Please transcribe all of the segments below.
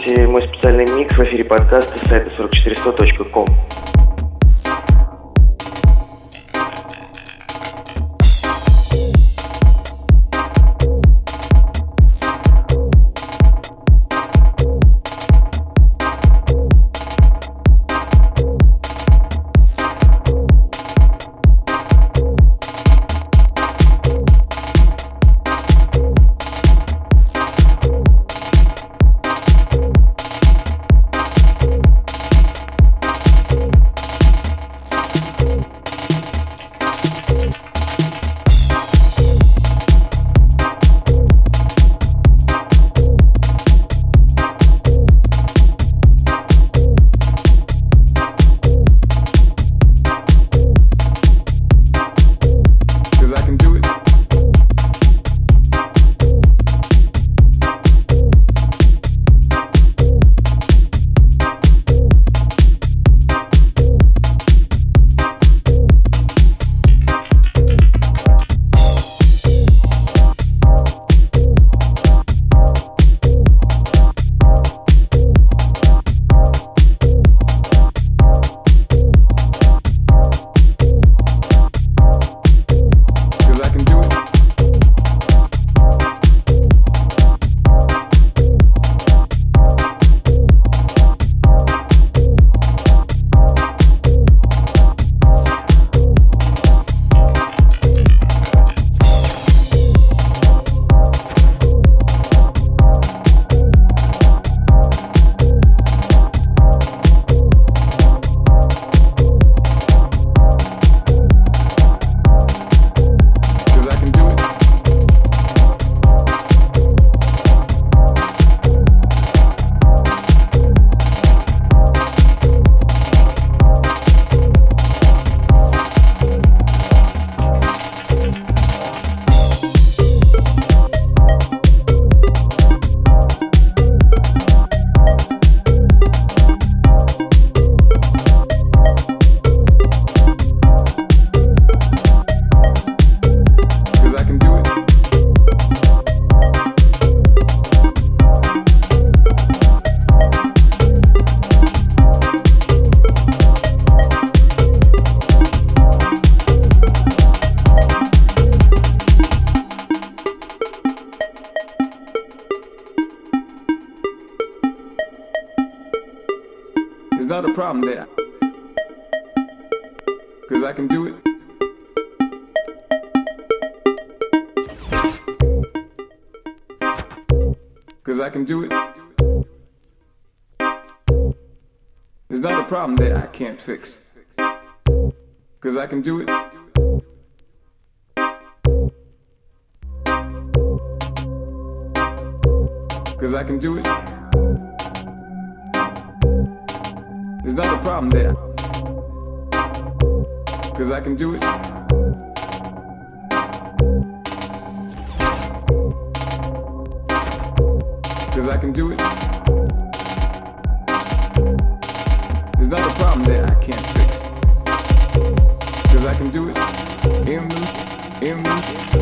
слушаете мой специальный микс в эфире подкаста сайта 44100.com. 'Cause I can do it, there's not a problem there. Cause I can do it. Cause I can do it. There's not a problem there I can't fix. Cause I can do it. In the, in the,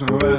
eso, ¿no?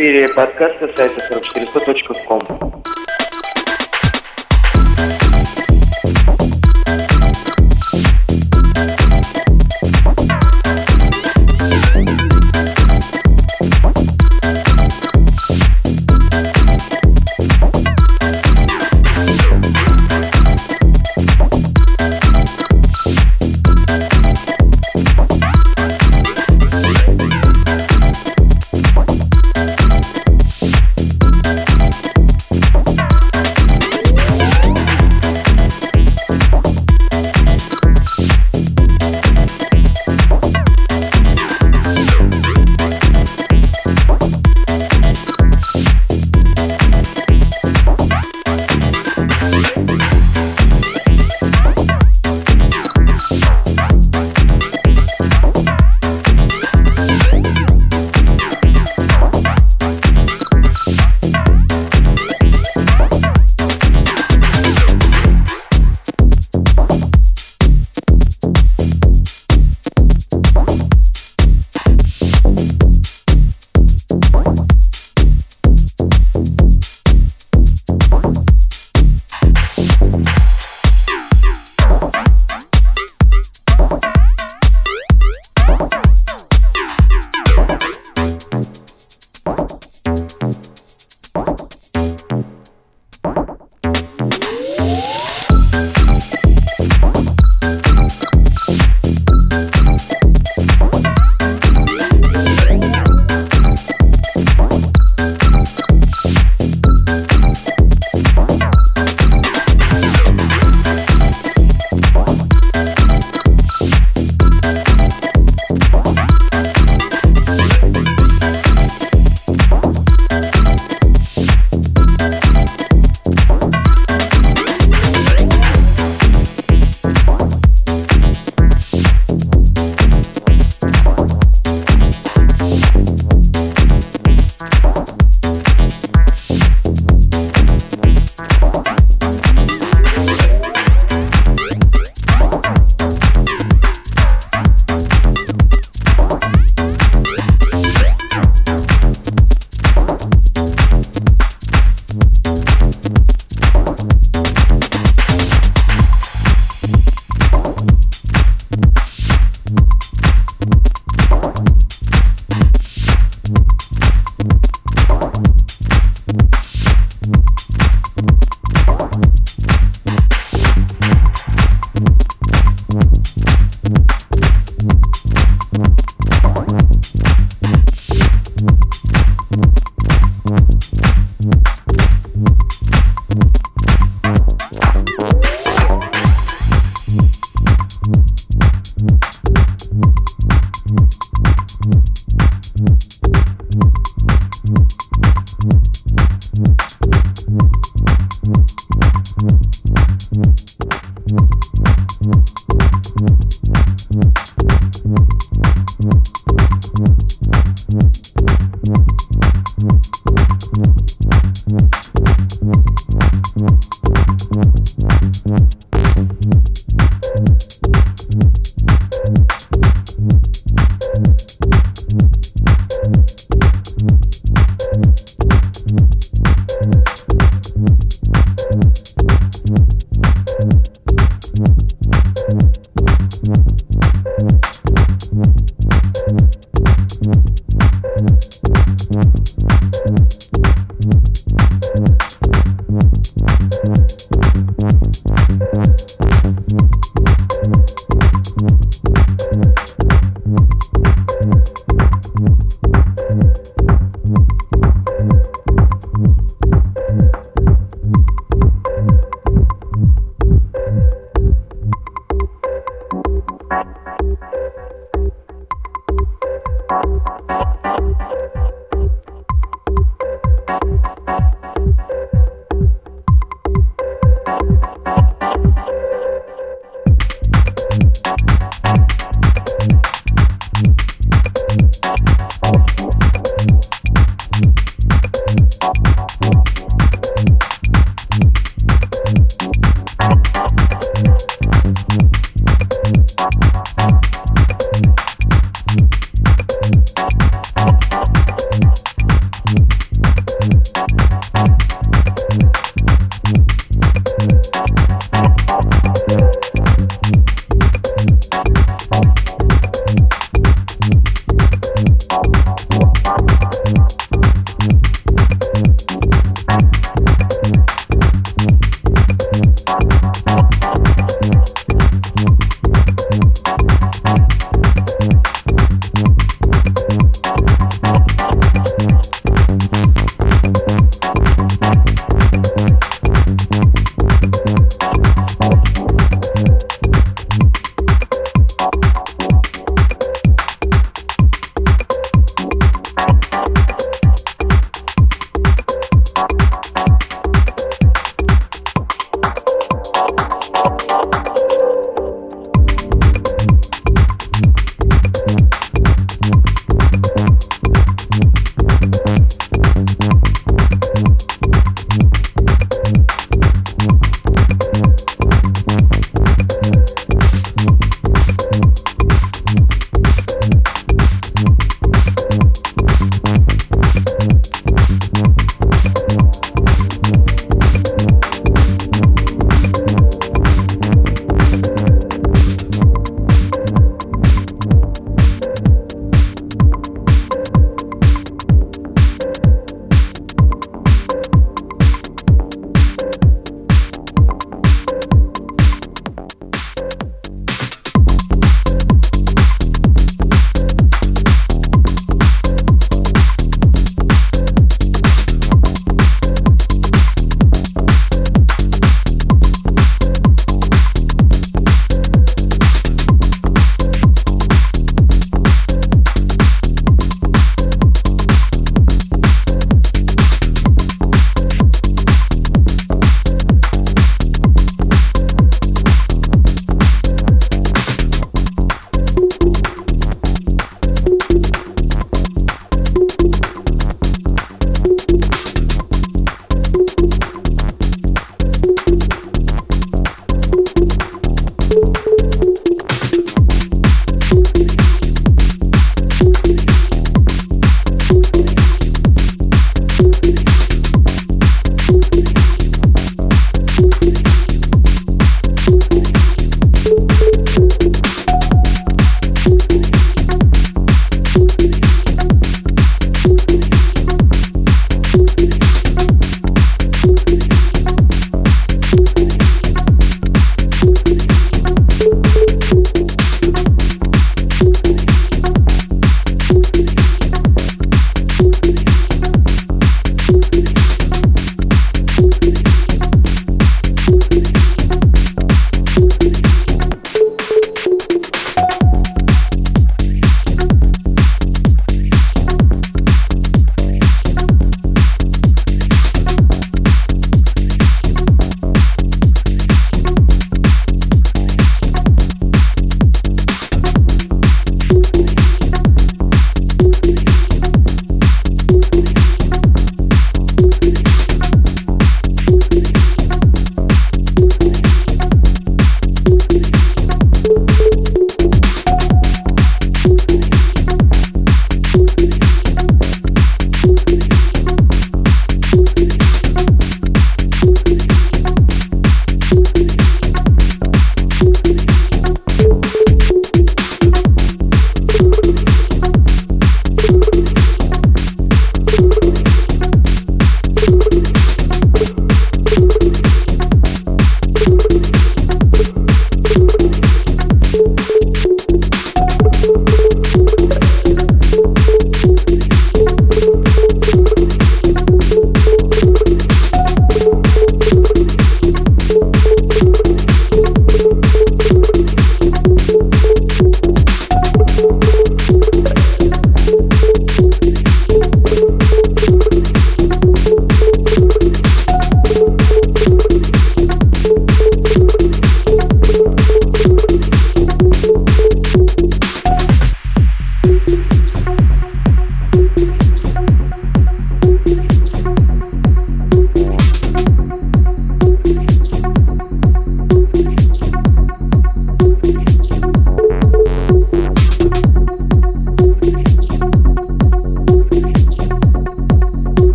Эфире подкаста сайта 44100.com.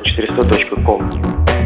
4400.com.